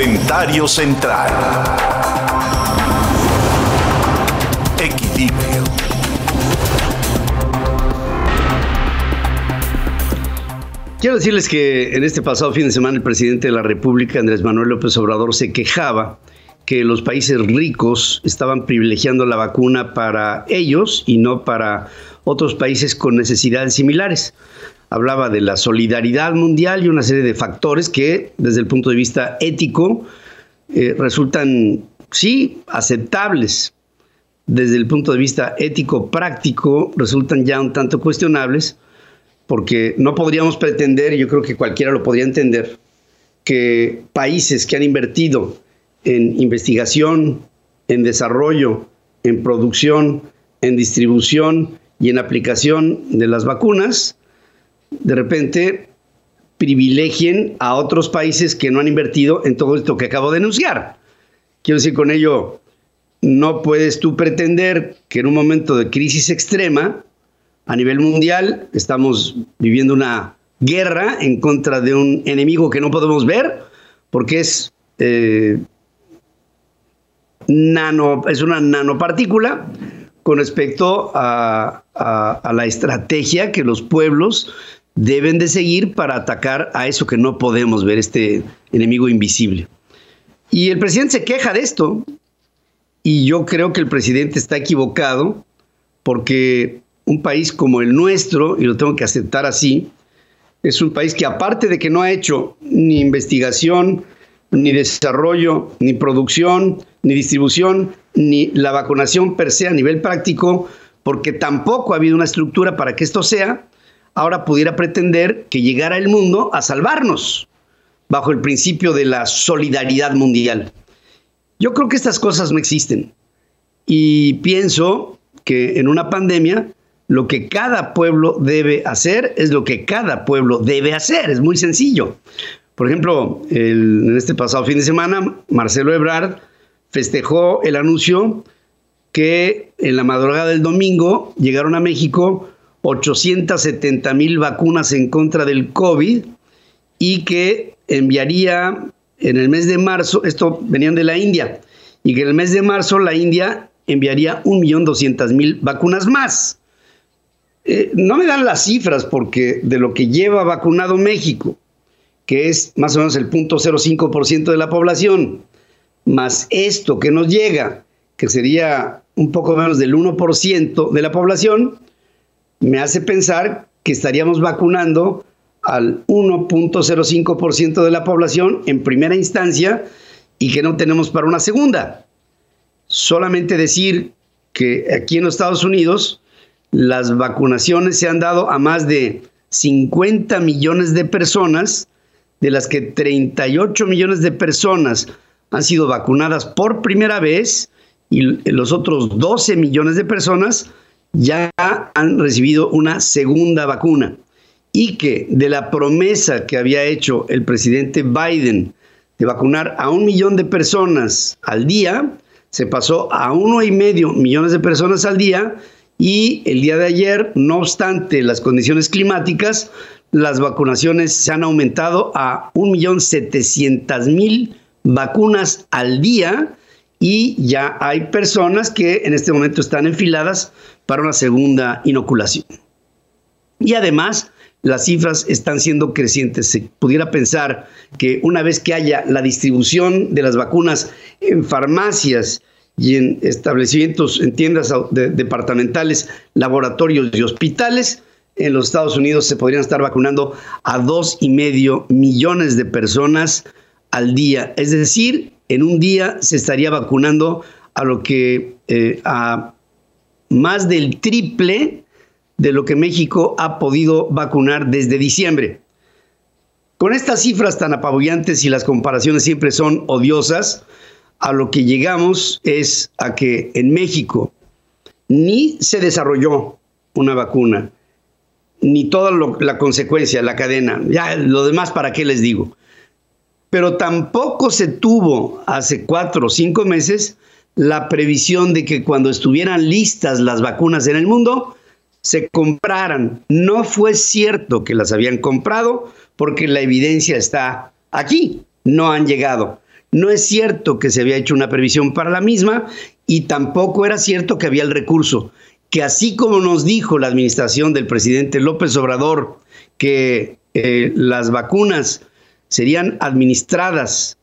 Comentario central. Equilibrio. Quiero decirles que en este pasado fin de semana el presidente de la República, Andrés Manuel López Obrador, se quejaba que los países ricos estaban privilegiando la vacuna para ellos y no para otros países con necesidades similares. Hablaba de la solidaridad mundial y una serie de factores que, desde el punto de vista ético, eh, resultan, sí, aceptables. Desde el punto de vista ético práctico, resultan ya un tanto cuestionables, porque no podríamos pretender, yo creo que cualquiera lo podría entender, que países que han invertido en investigación, en desarrollo, en producción, en distribución y en aplicación de las vacunas, de repente privilegien a otros países que no han invertido en todo esto que acabo de denunciar. Quiero decir con ello, no puedes tú pretender que en un momento de crisis extrema a nivel mundial estamos viviendo una guerra en contra de un enemigo que no podemos ver porque es eh, nano, es una nanopartícula con respecto a, la estrategia que los pueblos deben de seguir para atacar a eso que no podemos ver, este enemigo invisible. Y el presidente se queja de esto, y yo creo que el presidente está equivocado, porque un país como el nuestro, y lo tengo que aceptar así, es un país que aparte de que no ha hecho ni investigación, ni desarrollo, ni producción, ni distribución, ni la vacunación per se a nivel práctico, porque tampoco ha habido una estructura para que esto sea, ahora pudiera pretender que llegara el mundo a salvarnos bajo el principio de la solidaridad mundial. Yo creo que estas cosas no existen y pienso que en una pandemia lo que cada pueblo debe hacer es lo que cada pueblo debe hacer, es muy sencillo. Por ejemplo, en este pasado fin de semana, Marcelo Ebrard festejó el anuncio que en la madrugada del domingo llegaron a México 870 mil vacunas en contra del COVID y que enviaría en el mes de marzo, esto venían de la India, y que en el mes de marzo la India enviaría 1.200.000 vacunas más. Eh, no me dan las cifras porque de lo que lleva vacunado México, que es más o menos el 0.05% de la población, más esto que nos llega, que sería un poco menos del 1% de la población, me hace pensar que estaríamos vacunando al 1.05% de la población en primera instancia y que no tenemos para una segunda. Solamente decir que aquí en los Estados Unidos las vacunaciones se han dado a más de 50 millones de personas, de las que 38 millones de personas han sido vacunadas por primera vez y los otros 12 millones de personas ya han recibido una segunda vacuna y que de la promesa que había hecho el presidente Biden de vacunar a un millón de personas al día, se pasó a uno y medio millones de personas al día y el día de ayer, no obstante las condiciones climáticas, las vacunaciones se han aumentado a un millón setecientas mil vacunas al día y ya hay personas que en este momento están enfiladas para una segunda inoculación. Y además, las cifras están siendo crecientes. Se pudiera pensar que una vez que haya la distribución de las vacunas en farmacias y en establecimientos, en tiendas departamentales, laboratorios y hospitales, en los Estados Unidos se podrían estar vacunando a dos y medio millones de personas al día. Es decir, en un día se estaría vacunando a lo que eh, a más del triple de lo que México ha podido vacunar desde diciembre. Con estas cifras tan apabullantes y las comparaciones siempre son odiosas, a lo que llegamos es a que en México ni se desarrolló una vacuna, ni toda la consecuencia, la cadena, ya lo demás para qué les digo pero tampoco se tuvo hace cuatro o cinco meses la previsión de que cuando estuvieran listas las vacunas en el mundo, se compraran. No fue cierto que las habían comprado porque la evidencia está aquí, no han llegado. No es cierto que se había hecho una previsión para la misma y tampoco era cierto que había el recurso. Que así como nos dijo la administración del presidente López Obrador que eh, las vacunas serían administradas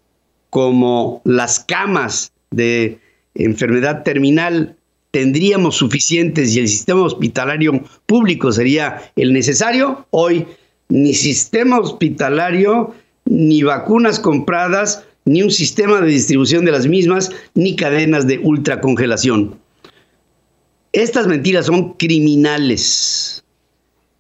como las camas de enfermedad terminal tendríamos suficientes y el sistema hospitalario público sería el necesario, hoy ni sistema hospitalario, ni vacunas compradas, ni un sistema de distribución de las mismas, ni cadenas de ultracongelación. Estas mentiras son criminales.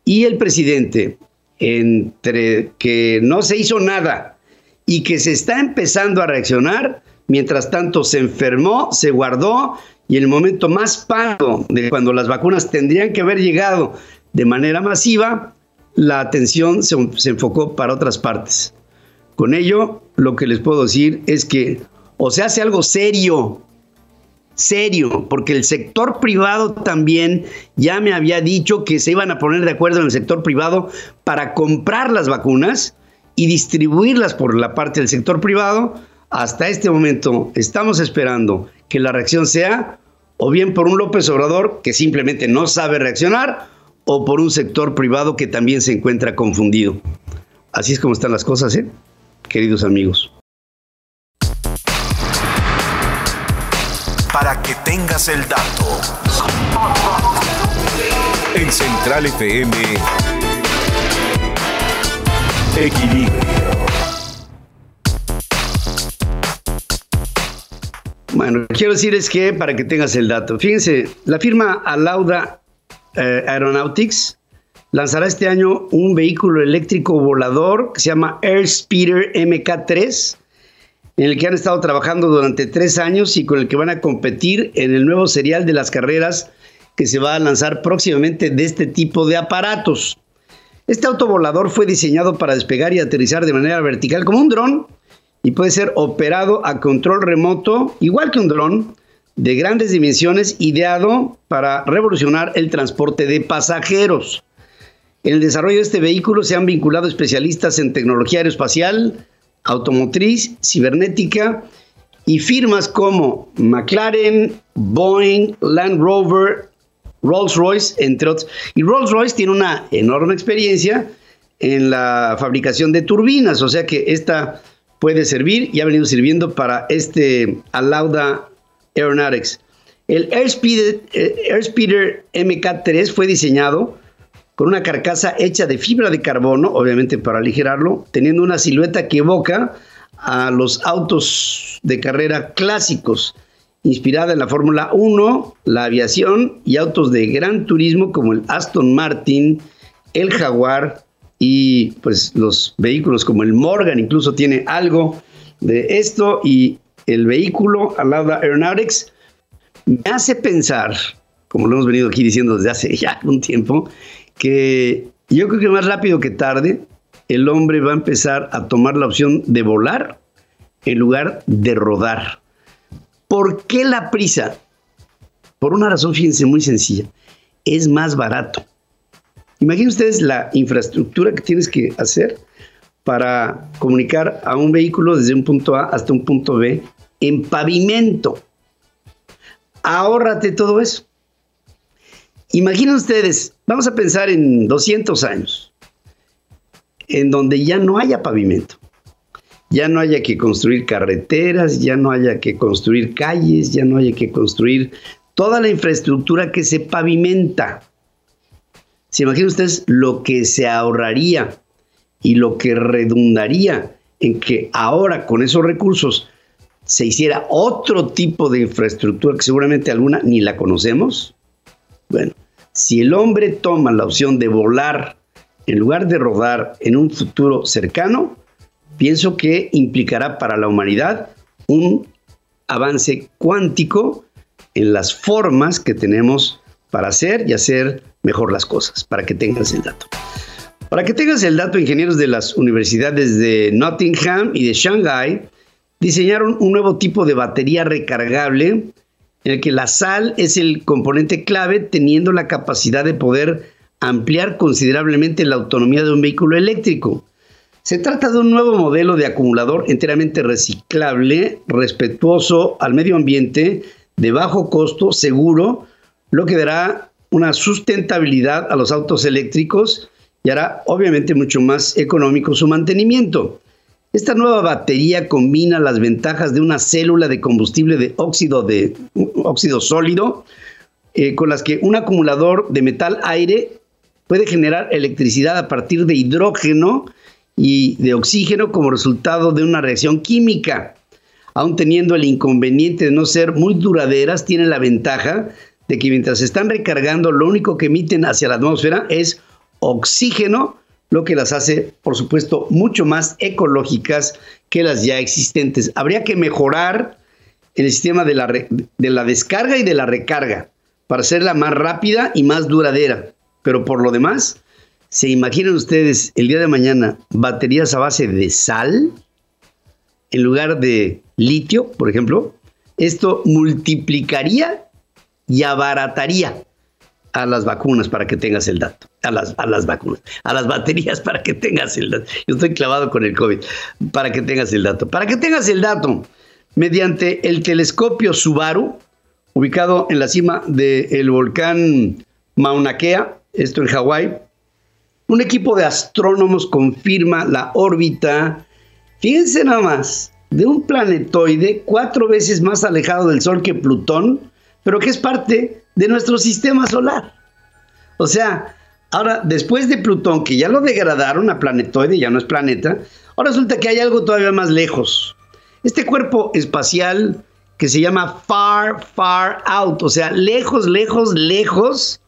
Y el presidente, entre que no se hizo nada y que se está empezando a reaccionar, mientras tanto se enfermó, se guardó y el momento más paro de cuando las vacunas tendrían que haber llegado de manera masiva, la atención se, se enfocó para otras partes. Con ello, lo que les puedo decir es que o se hace algo serio, serio, porque el sector privado también ya me había dicho que se iban a poner de acuerdo en el sector privado para comprar las vacunas y distribuirlas por la parte del sector privado. Hasta este momento estamos esperando que la reacción sea o bien por un López Obrador que simplemente no sabe reaccionar o por un sector privado que también se encuentra confundido. Así es como están las cosas, ¿eh? queridos amigos. Para que tengas el dato. En Central FM, Equilibrio. Bueno, quiero decir es que para que tengas el dato, fíjense, la firma Alauda eh, Aeronautics lanzará este año un vehículo eléctrico volador que se llama Airspeeder MK3, en el que han estado trabajando durante tres años y con el que van a competir en el nuevo serial de las carreras que se va a lanzar próximamente de este tipo de aparatos. Este autovolador fue diseñado para despegar y aterrizar de manera vertical como un dron y puede ser operado a control remoto, igual que un dron, de grandes dimensiones, ideado para revolucionar el transporte de pasajeros. En el desarrollo de este vehículo se han vinculado especialistas en tecnología aeroespacial, automotriz, cibernética y firmas como McLaren, Boeing, Land Rover, Rolls-Royce, entre otros. Y Rolls-Royce tiene una enorme experiencia en la fabricación de turbinas, o sea que esta puede servir y ha venido sirviendo para este Alauda Aeronautics. El Airspeeder, eh, Airspeeder MK3 fue diseñado con una carcasa hecha de fibra de carbono, obviamente para aligerarlo, teniendo una silueta que evoca a los autos de carrera clásicos, inspirada en la Fórmula 1, la aviación y autos de gran turismo como el Aston Martin, el Jaguar y pues los vehículos como el Morgan incluso tiene algo de esto y el vehículo Alada Aeronautics me hace pensar, como lo hemos venido aquí diciendo desde hace ya un tiempo, que yo creo que más rápido que tarde el hombre va a empezar a tomar la opción de volar en lugar de rodar. ¿Por qué la prisa? Por una razón, fíjense, muy sencilla. Es más barato. Imaginen ustedes la infraestructura que tienes que hacer para comunicar a un vehículo desde un punto A hasta un punto B en pavimento. Ahórrate todo eso. Imaginen ustedes, vamos a pensar en 200 años, en donde ya no haya pavimento, ya no haya que construir carreteras, ya no haya que construir calles, ya no haya que construir toda la infraestructura que se pavimenta. ¿Se imaginan ustedes lo que se ahorraría y lo que redundaría en que ahora con esos recursos se hiciera otro tipo de infraestructura que seguramente alguna ni la conocemos? Si el hombre toma la opción de volar en lugar de rodar en un futuro cercano, pienso que implicará para la humanidad un avance cuántico en las formas que tenemos para hacer y hacer mejor las cosas, para que tengas el dato. Para que tengas el dato, ingenieros de las universidades de Nottingham y de Shanghai diseñaron un nuevo tipo de batería recargable en el que la sal es el componente clave teniendo la capacidad de poder ampliar considerablemente la autonomía de un vehículo eléctrico. Se trata de un nuevo modelo de acumulador enteramente reciclable, respetuoso al medio ambiente, de bajo costo, seguro, lo que dará una sustentabilidad a los autos eléctricos y hará obviamente mucho más económico su mantenimiento. Esta nueva batería combina las ventajas de una célula de combustible de óxido, de, óxido sólido eh, con las que un acumulador de metal aire puede generar electricidad a partir de hidrógeno y de oxígeno como resultado de una reacción química. Aún teniendo el inconveniente de no ser muy duraderas, tienen la ventaja de que mientras se están recargando, lo único que emiten hacia la atmósfera es oxígeno, lo que las hace, por supuesto, mucho más ecológicas que las ya existentes. Habría que mejorar el sistema de la, de la descarga y de la recarga para hacerla más rápida y más duradera. Pero por lo demás, ¿Se imaginan ustedes el día de mañana baterías a base de sal en lugar de litio, por ejemplo? Esto multiplicaría y abarataría a las vacunas para que tengas el dato. A las, a las vacunas, a las baterías para que tengas el dato. Yo estoy clavado con el COVID. Para que tengas el dato. Para que tengas el dato, mediante el telescopio Subaru, ubicado en la cima del volcán Mauna Kea, esto en Hawái, un equipo de astrónomos confirma la órbita, fíjense nada más, de un planetoide cuatro veces más alejado del Sol que Plutón, pero que es parte de nuestro sistema solar. O sea, ahora, después de Plutón, que ya lo degradaron a planetoide, ya no es planeta, ahora resulta que hay algo todavía más lejos. Este cuerpo espacial que se llama Far, Far Out, o sea, lejos, lejos, lejos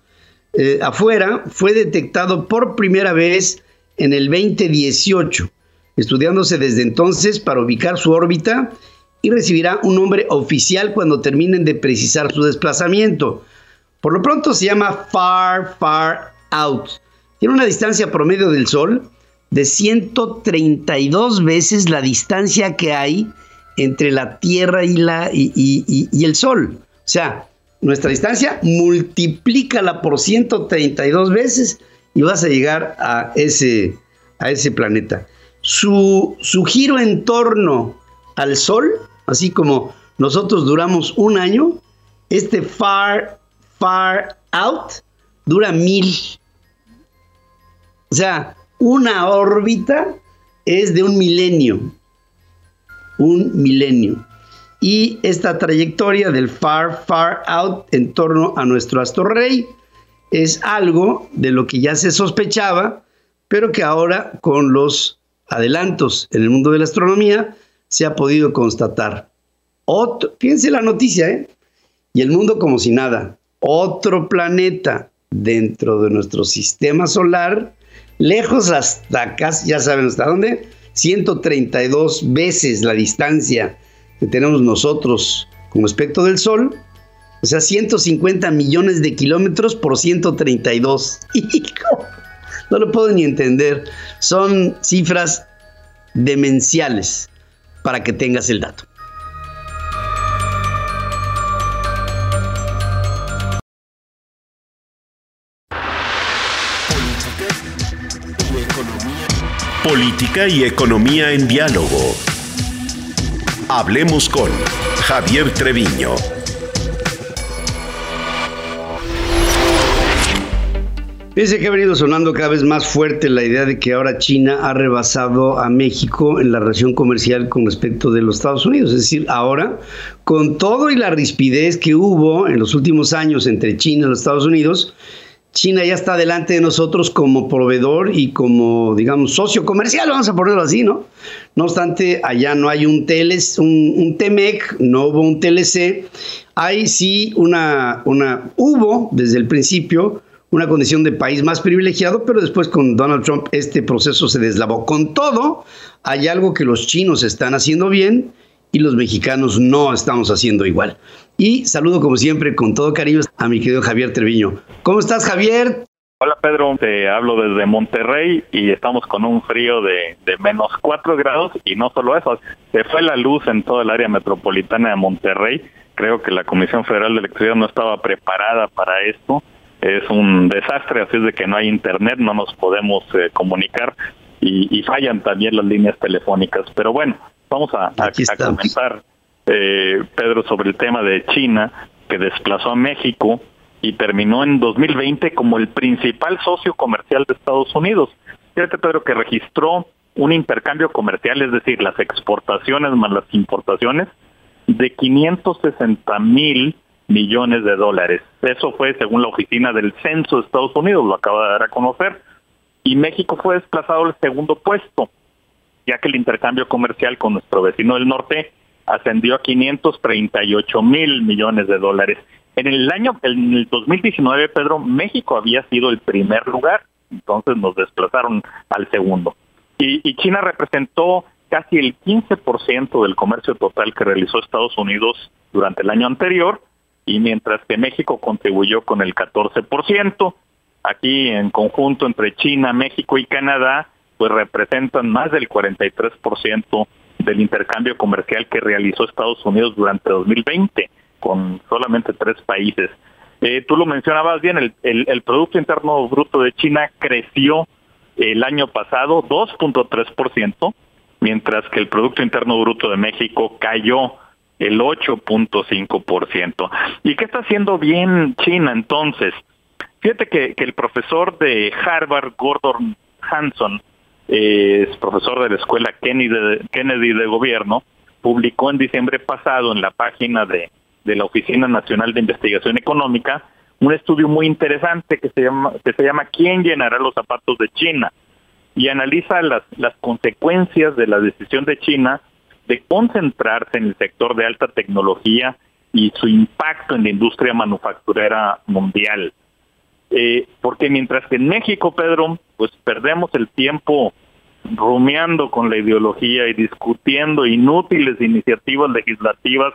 eh, afuera fue detectado por primera vez en el 2018, estudiándose desde entonces para ubicar su órbita y recibirá un nombre oficial cuando terminen de precisar su desplazamiento. Por lo pronto se llama Far, Far Out. Tiene una distancia promedio del Sol de 132 veces la distancia que hay entre la Tierra y, la, y el Sol. O sea, nuestra distancia, multiplícala por 132 veces y vas a llegar a ese, a ese planeta. Su, su giro en torno al Sol, así como nosotros duramos un año, este far, far out dura mil. O sea, una órbita es de un milenio. Un milenio y esta trayectoria del far, far out en torno a nuestro astro rey es algo de lo que ya se sospechaba, pero que ahora con los adelantos en el mundo de la astronomía se ha podido constatar. Otro, fíjense la noticia, ¿eh? Y el mundo como si nada. Otro planeta dentro de nuestro sistema solar, lejos hasta acá, ya saben hasta dónde, 132 veces la distancia que tenemos nosotros con respecto del Sol, o sea, 150 millones de kilómetros por 132. No lo puedo ni entender. Son cifras demenciales para que tengas el dato. Política y economía en diálogo. Hablemos con Javier Treviño. Dice que ha venido sonando cada vez más fuerte la idea de que ahora China ha rebasado a México en la relación comercial con respecto de los Estados Unidos. Es decir, ahora, con todo y la rispidez que hubo en los últimos años entre China y los Estados Unidos, China ya está delante de nosotros como proveedor y como, digamos, socio comercial, vamos a ponerlo así, ¿no? No obstante, allá no hay un, teles, un, un TEMEC, no hubo un TLC. Hay sí una, una, hubo desde el principio una condición de país más privilegiado, pero después con Donald Trump este proceso se deslavó. Con todo, hay algo que los chinos están haciendo bien y los mexicanos no estamos haciendo igual. Y saludo como siempre con todo cariño a mi querido Javier Treviño. ¿Cómo estás Javier? Hola Pedro, te hablo desde Monterrey y estamos con un frío de, menos 4 grados y no solo eso, se fue la luz en toda el área metropolitana de Monterrey. Creo que la Comisión Federal de Electricidad no estaba preparada para esto. Es un desastre, así es de que no hay internet, no nos podemos eh, comunicar y, fallan también las líneas telefónicas. Pero bueno, vamos a, a, comentar, eh, Pedro, sobre el tema de China, que desplazó a México y terminó en 2020 como el principal socio comercial de Estados Unidos. Fíjate, Pedro, que registró un intercambio comercial, es decir, las exportaciones más las importaciones, de 560 mil millones de dólares. Eso fue según la oficina del Censo de Estados Unidos, lo acaba de dar a conocer. Y México fue desplazado al segundo puesto, ya que el intercambio comercial con nuestro vecino del norte ascendió a 538 mil millones de dólares. En el año, en el 2019, Pedro, México había sido el primer lugar, entonces nos desplazaron al segundo. Y, China representó casi el 15% del comercio total que realizó Estados Unidos durante el año anterior, y mientras que México contribuyó con el 14%, aquí en conjunto entre China, México y Canadá, pues representan más del 43% del intercambio comercial que realizó Estados Unidos durante 2020 con solamente tres países. Eh, tú lo mencionabas bien, el, Producto Interno Bruto de China creció el año pasado 2.3%, mientras que el Producto Interno Bruto de México cayó el 8.5%. ¿Y qué está haciendo bien China entonces? Fíjate que el profesor de Harvard, Gordon Hanson, es profesor de la escuela Kennedy Kennedy de Gobierno, publicó en diciembre pasado en la página de de la Oficina Nacional de Investigación Económica, un estudio muy interesante que se llama, que se llama ¿Quién llenará los zapatos de China? y analiza las, las consecuencias de la decisión de China de concentrarse en el sector de alta tecnología y su impacto en la industria manufacturera mundial. Eh, porque mientras que en México, Pedro, pues perdemos el tiempo rumiando con la ideología y discutiendo inútiles iniciativas legislativas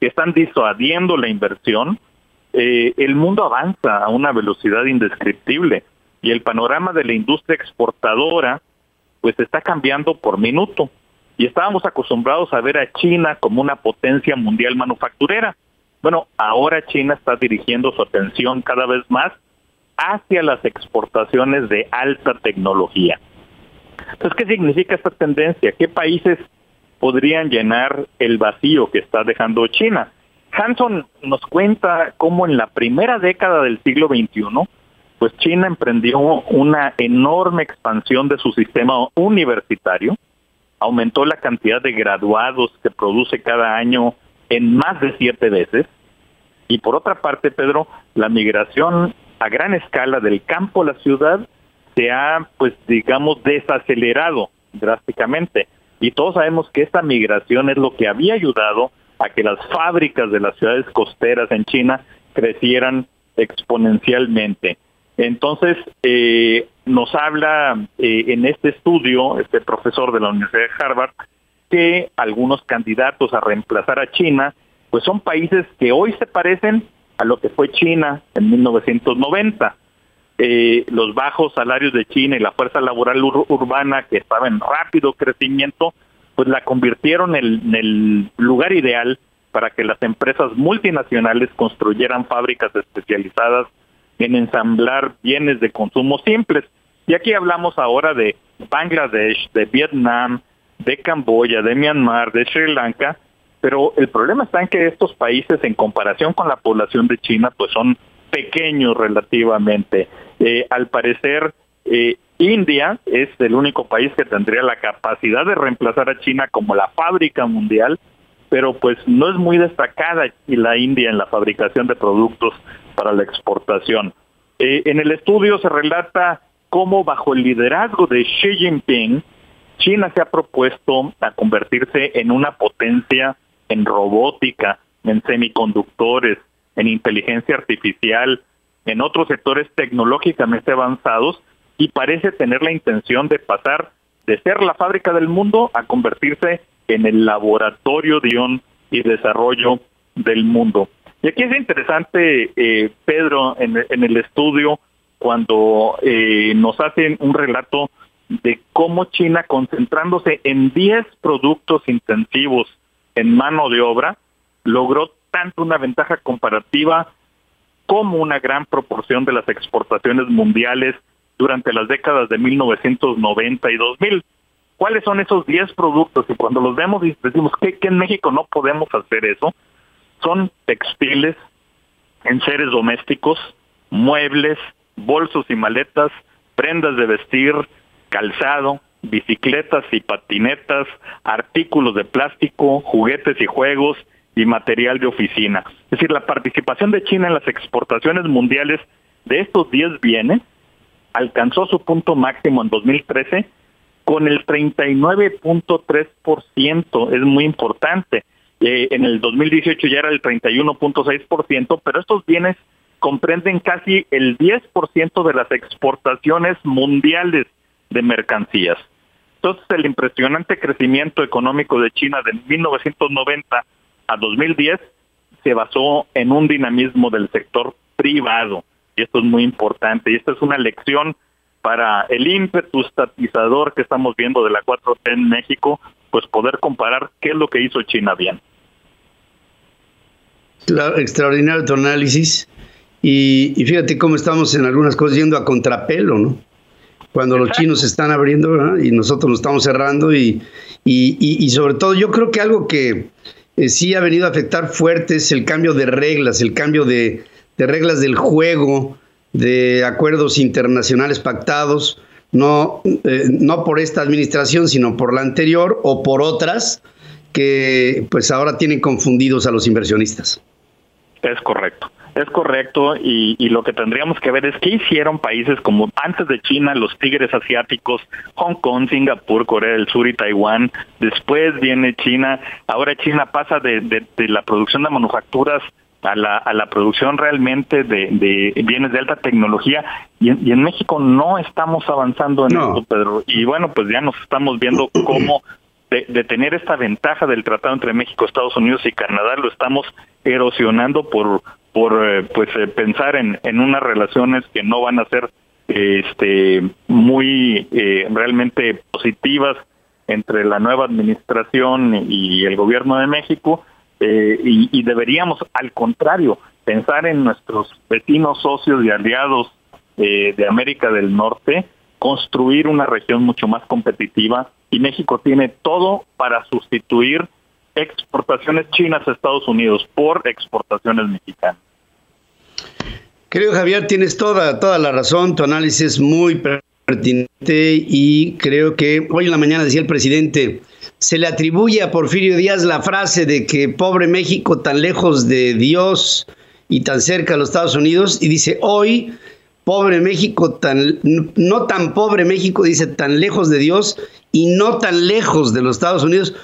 que están disuadiendo la inversión, eh, el mundo avanza a una velocidad indescriptible y el panorama de la industria exportadora pues está cambiando por minuto. Y estábamos acostumbrados a ver a China como una potencia mundial manufacturera. Bueno, ahora China está dirigiendo su atención cada vez más hacia las exportaciones de alta tecnología. Entonces, ¿qué significa esta tendencia? ¿Qué países podrían llenar el vacío que está dejando China. Hanson nos cuenta cómo en la primera década del siglo XXI, pues China emprendió una enorme expansión de su sistema universitario, aumentó la cantidad de graduados que produce cada año en más de siete veces, y por otra parte, Pedro, la migración a gran escala del campo a la ciudad se ha, pues digamos, desacelerado drásticamente. Y todos sabemos que esta migración es lo que había ayudado a que las fábricas de las ciudades costeras en China crecieran exponencialmente. Entonces, eh, nos habla eh, en este estudio, este profesor de la Universidad de Harvard, que algunos candidatos a reemplazar a China, pues son países que hoy se parecen a lo que fue China en 1990. Eh, los bajos salarios de China y la fuerza laboral urbana que estaba en rápido crecimiento, pues la convirtieron en, el lugar ideal para que las empresas multinacionales construyeran fábricas especializadas en ensamblar bienes de consumo simples. Y aquí hablamos ahora de Bangladesh, de Vietnam, de Camboya, de Myanmar, de Sri Lanka, pero el problema está en que estos países en comparación con la población de China pues son pequeños relativamente. Eh, al parecer, eh, India es el único país que tendría la capacidad de reemplazar a China como la fábrica mundial, pero pues no es muy destacada la India en la fabricación de productos para la exportación. Eh, en el estudio se relata cómo bajo el liderazgo de Xi Jinping, China se ha propuesto a convertirse en una potencia en robótica, en semiconductores, en inteligencia artificial, en otros sectores tecnológicamente avanzados y parece tener la intención de pasar de ser la fábrica del mundo a convertirse en el laboratorio de ion y desarrollo del mundo. Y aquí es interesante, eh, Pedro, en, el estudio, cuando eh, nos hacen un relato de cómo China, concentrándose en 10 productos intensivos en mano de obra, logró tanto una ventaja comparativa como una gran proporción de las exportaciones mundiales durante las décadas de 1990 y 2000. ¿Cuáles son esos 10 productos? Y cuando los vemos y decimos que, que en México no podemos hacer eso, son textiles, enseres domésticos, muebles, bolsos y maletas, prendas de vestir, calzado, bicicletas y patinetas, artículos de plástico, juguetes y juegos y material de oficina. Es decir, la participación de China en las exportaciones mundiales de estos 10 bienes alcanzó su punto máximo en 2013 con el 39.3%, es muy importante. Eh, en el 2018 ya era el 31.6%, pero estos bienes comprenden casi el 10% de las exportaciones mundiales de mercancías. Entonces, el impresionante crecimiento económico de China de 1990 a 2010 se basó en un dinamismo del sector privado. Y esto es muy importante. Y esta es una lección para el ímpetu estatizador que estamos viendo de la 4T en México, pues poder comparar qué es lo que hizo China bien. extraordinario tu análisis. Y, y, fíjate cómo estamos en algunas cosas yendo a contrapelo, ¿no? cuando los chinos se están abriendo y nosotros nos estamos cerrando y, y, sobre todo yo creo que algo que eh, sí ha venido a afectar fuerte es el cambio de reglas, el cambio de, reglas del juego, de acuerdos internacionales pactados, no, eh, no por esta administración, sino por la anterior o por otras que pues ahora tienen confundidos a los inversionistas. Es correcto. Es correcto y, y, lo que tendríamos que ver es qué hicieron países como antes de China, los tigres asiáticos, Hong Kong, Singapur, Corea del Sur y Taiwán. Después viene China. Ahora China pasa de, de, de la producción de manufacturas a la, a la producción realmente de, de bienes de alta tecnología y en, y en México no estamos avanzando en no. esto, Pedro. Y bueno, pues ya nos estamos viendo cómo de, de, tener esta ventaja del tratado entre México, Estados Unidos y Canadá, lo estamos erosionando por por eh, pues eh, pensar en, en unas relaciones que no van a ser este muy eh, realmente positivas entre la nueva administración y el gobierno de México eh, y, y, deberíamos al contrario pensar en nuestros vecinos socios y aliados eh, de América del Norte construir una región mucho más competitiva y México tiene todo para sustituir exportaciones chinas a Estados Unidos por exportaciones mexicanas. Querido Javier, tienes toda, toda la razón, tu análisis es muy pertinente y creo que hoy en la mañana decía el presidente, se le atribuye a Porfirio Díaz la frase de que pobre México tan lejos de Dios y tan cerca de los Estados Unidos y dice hoy pobre México tan no tan pobre México dice tan lejos de Dios y no tan lejos de los Estados Unidos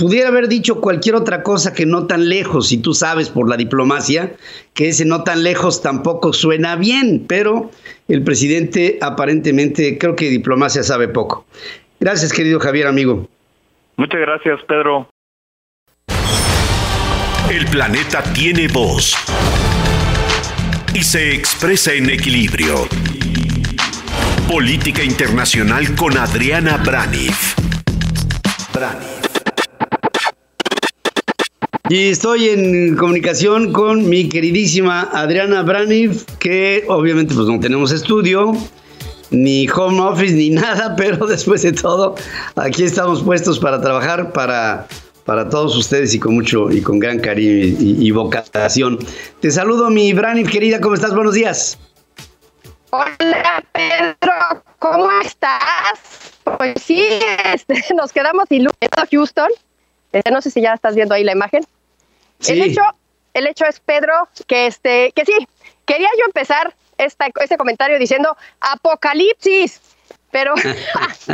pudiera haber dicho cualquier otra cosa que no tan lejos, y tú sabes por la diplomacia que ese no tan lejos tampoco suena bien, pero el presidente aparentemente creo que diplomacia sabe poco. Gracias, querido Javier, amigo. Muchas gracias, Pedro. El planeta tiene voz y se expresa en equilibrio. Política Internacional con Adriana Braniff. Braniff. Y estoy en comunicación con mi queridísima Adriana Braniff, que obviamente pues no tenemos estudio, ni home office, ni nada, pero después de todo, aquí estamos puestos para trabajar para, para todos ustedes y con mucho y con gran cariño y, vocación. Te saludo, mi Braniff, querida, ¿cómo estás? Buenos días. Hola, Pedro, ¿cómo estás? Pues sí, este, nos quedamos iluminados, Houston. Este, no sé si ya estás viendo ahí la imagen. Sí. El hecho, el hecho es, Pedro, que este, que sí, quería yo empezar esta, este comentario diciendo apocalipsis, pero,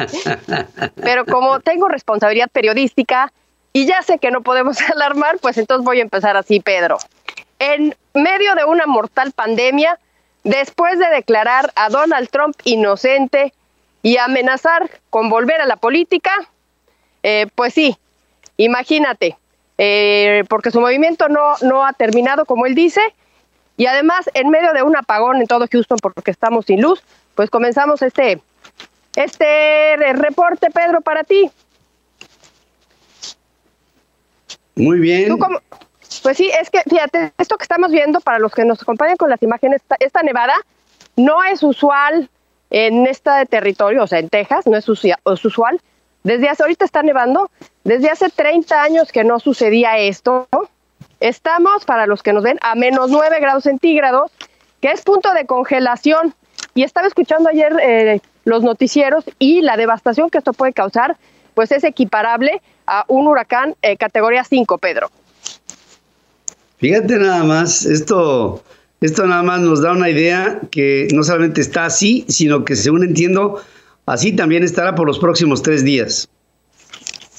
pero como tengo responsabilidad periodística y ya sé que no podemos alarmar, pues entonces voy a empezar así, Pedro. En medio de una mortal pandemia, después de declarar a Donald Trump inocente y amenazar con volver a la política, eh, pues sí, imagínate, eh, porque su movimiento no, no ha terminado como él dice, y además en medio de un apagón en todo Houston porque estamos sin luz, pues comenzamos este, este reporte, Pedro, para ti. Muy bien. Cómo, pues sí, es que fíjate, esto que estamos viendo, para los que nos acompañan con las imágenes, esta, esta nevada no es usual en este territorio, o sea, en Texas, no es usual. Desde hace, ahorita está nevando, desde hace 30 años que no sucedía esto. Estamos, para los que nos ven, a menos 9 grados centígrados, que es punto de congelación. Y estaba escuchando ayer eh, los noticieros y la devastación que esto puede causar, pues es equiparable a un huracán eh, categoría 5, Pedro. Fíjate nada más, esto esto nada más nos da una idea que no solamente está así, sino que según entiendo, así también estará por los próximos tres días.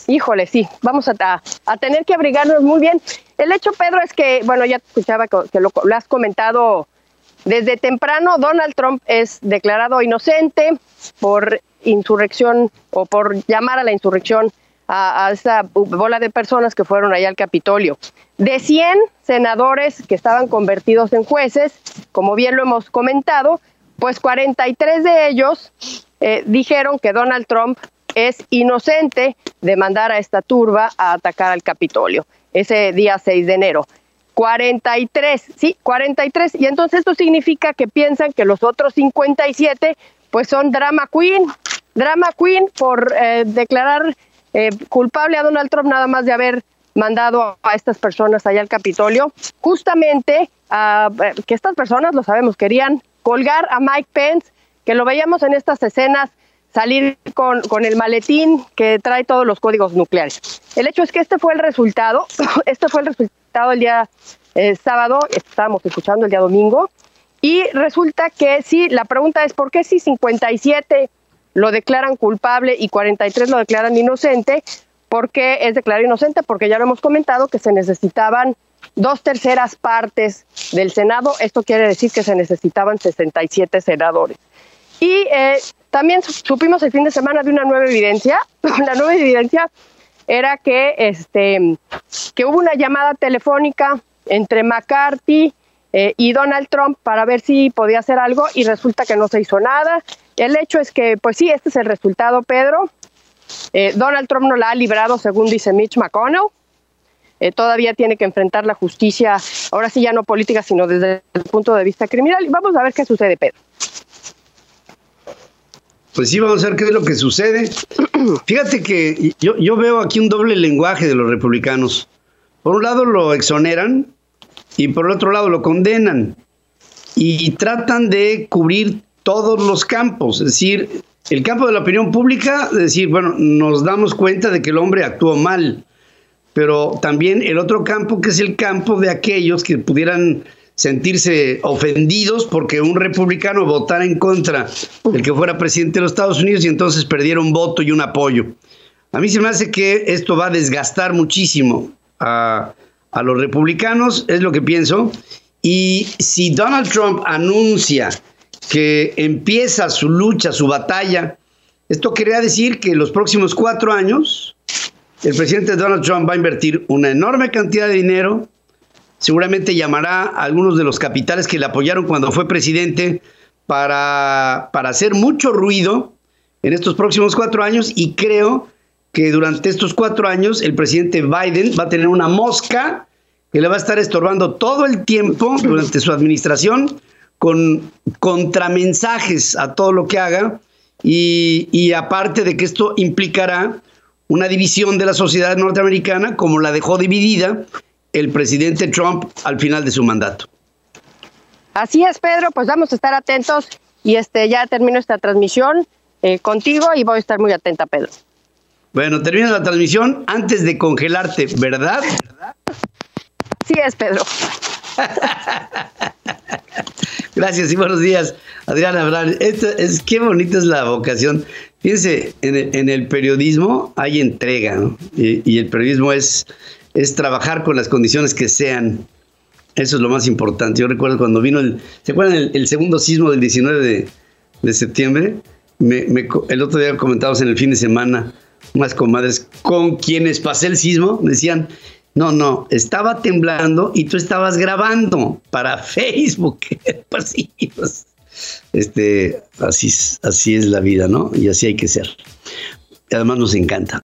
Híjole, sí, vamos a, a tener que abrigarnos muy bien. El hecho, Pedro, es que, bueno, ya escuchaba que lo, has comentado desde temprano, Donald Trump es declarado inocente por insurrección o por llamar a la insurrección a, esa bola de personas que fueron allá al Capitolio. De 100 senadores que estaban convertidos en jueces, como bien lo hemos comentado, pues 43 de ellos eh, dijeron que Donald Trump es inocente de mandar a esta turba a atacar al Capitolio ese día 6 de enero. 43, sí, 43. Y entonces esto significa que piensan que los otros 57 pues son drama queen, drama queen por eh, declarar eh, culpable a Donald Trump nada más de haber mandado a estas personas allá al Capitolio, justamente eh, que estas personas, lo sabemos, querían colgar a Mike Pence, que lo veíamos en estas escenas salir con, con, el maletín que trae todos los códigos nucleares. El hecho es que este fue el resultado, este fue el resultado el día eh, sábado, estábamos escuchando el día domingo, y resulta que sí, la pregunta es, ¿por qué si 57 lo declaran culpable y 43 lo declaran inocente. ¿Por qué es declarado inocente? Porque ya lo hemos comentado que se necesitaban dos terceras partes del Senado. Esto quiere decir que se necesitaban 67 senadores. Y eh, también supimos el fin de semana de una nueva evidencia. La nueva evidencia era que, este, que hubo una llamada telefónica entre McCarthy eh, y Donald Trump para ver si podía hacer algo y resulta que no se hizo nada. El hecho es que, pues sí, este es el resultado, Pedro. Eh, Donald Trump no la ha librado, según dice Mitch McConnell. Eh, todavía tiene que enfrentar la justicia, ahora sí ya no política, sino desde el punto de vista criminal. Y vamos a ver qué sucede, Pedro. Pues sí, vamos a ver qué es lo que sucede. Fíjate que yo, yo veo aquí un doble lenguaje de los republicanos. Por un lado lo exoneran y por el otro lado lo condenan y tratan de cubrir todos los campos, es decir, el campo de la opinión pública, es decir, bueno, nos damos cuenta de que el hombre actuó mal, pero también el otro campo que es el campo de aquellos que pudieran sentirse ofendidos porque un republicano votara en contra del que fuera presidente de los Estados Unidos y entonces perdiera un voto y un apoyo. A mí se me hace que esto va a desgastar muchísimo a, a los republicanos, es lo que pienso. Y si Donald Trump anuncia que empieza su lucha, su batalla. Esto quería decir que en los próximos cuatro años el presidente Donald Trump va a invertir una enorme cantidad de dinero, seguramente llamará a algunos de los capitales que le apoyaron cuando fue presidente para, para hacer mucho ruido en estos próximos cuatro años. Y creo que durante estos cuatro años el presidente Biden va a tener una mosca que le va a estar estorbando todo el tiempo durante su administración con contramensajes a todo lo que haga. Y, aparte de que esto implicará una división de la sociedad norteamericana como la dejó dividida el presidente Trump al final de su mandato. Así es, Pedro, pues vamos a estar atentos y este ya termino esta transmisión eh, contigo y voy a estar muy atenta, Pedro. Bueno, termino la transmisión antes de congelarte, ¿verdad? Sí es, Pedro. Gracias y buenos días, Adriana Abraham. Esto es, qué bonita es la vocación. Fíjense, en el, periodismo hay entrega, ¿no? y, el periodismo es, es trabajar con las condiciones que sean. Eso es lo más importante. Yo recuerdo cuando vino el, ¿se acuerdan el, segundo sismo del 19 de, septiembre? el otro día comentamos en el fin de semana, unas comadres con quienes pasé el sismo, decían, no, no, estaba temblando y tú estabas grabando para Facebook. pues pues, este, así, así es la vida, ¿no? Y así hay que ser. Además nos encanta.